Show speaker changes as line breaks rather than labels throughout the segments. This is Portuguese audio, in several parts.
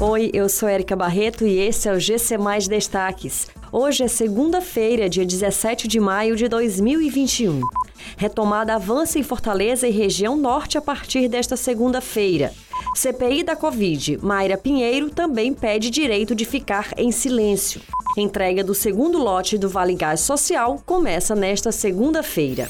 Oi, eu sou Erika Barreto e esse é o GC Mais Destaques. Hoje é segunda-feira, dia 17 de maio de 2021. Retomada avança em Fortaleza e região norte a partir desta segunda-feira. CPI da Covid, Mayra Pinheiro também pede direito de ficar em silêncio. Entrega do segundo lote do Vale Gás Social começa nesta segunda-feira.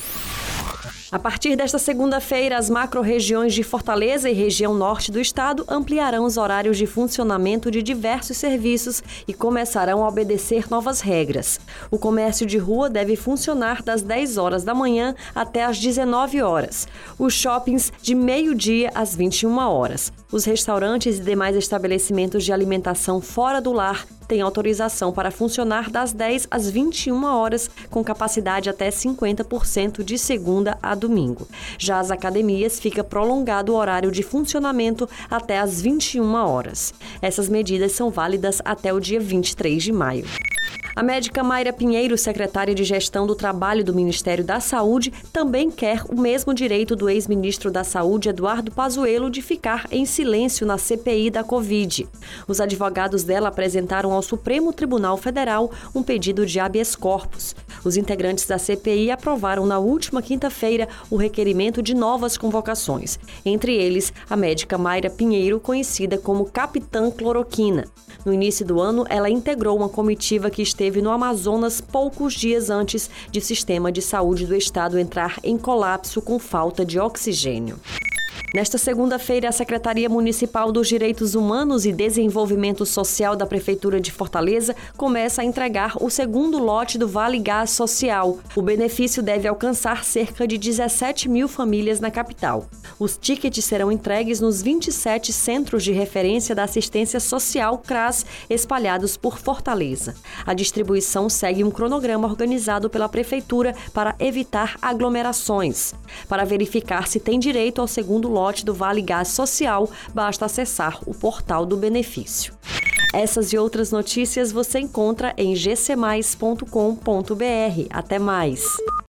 A partir desta segunda-feira, as macro-regiões de Fortaleza e região norte do estado ampliarão os horários de funcionamento de diversos serviços e começarão a obedecer novas regras. O comércio de rua deve funcionar das 10 horas da manhã até as 19 horas. Os shoppings de meio-dia às 21 horas. Os restaurantes e demais estabelecimentos de alimentação fora do lar tem autorização para funcionar das 10 às 21 horas, com capacidade até 50% de segunda a domingo. Já as academias fica prolongado o horário de funcionamento até às 21 horas. Essas medidas são válidas até o dia 23 de maio. A médica Mayra Pinheiro, secretária de Gestão do Trabalho do Ministério da Saúde, também quer o mesmo direito do ex-ministro da Saúde, Eduardo Pazuello, de ficar em silêncio na CPI da Covid. Os advogados dela apresentaram ao Supremo Tribunal Federal um pedido de habeas corpus. Os integrantes da CPI aprovaram na última quinta-feira o requerimento de novas convocações, entre eles a médica Mayra Pinheiro, conhecida como Capitã Cloroquina. No início do ano, ela integrou uma comitiva que esteve no Amazonas poucos dias antes de sistema de saúde do estado entrar em colapso com falta de oxigênio. Nesta segunda-feira, a Secretaria Municipal dos Direitos Humanos e Desenvolvimento Social da Prefeitura de Fortaleza começa a entregar o segundo lote do Vale Gás Social. O benefício deve alcançar cerca de 17 mil famílias na capital. Os tickets serão entregues nos 27 centros de referência da assistência social CRAS espalhados por Fortaleza. A distribuição segue um cronograma organizado pela Prefeitura para evitar aglomerações. Para verificar se tem direito ao segundo lote, do Vale Gás Social, basta acessar o portal do benefício. Essas e outras notícias você encontra em gcmais.com.br. Até mais!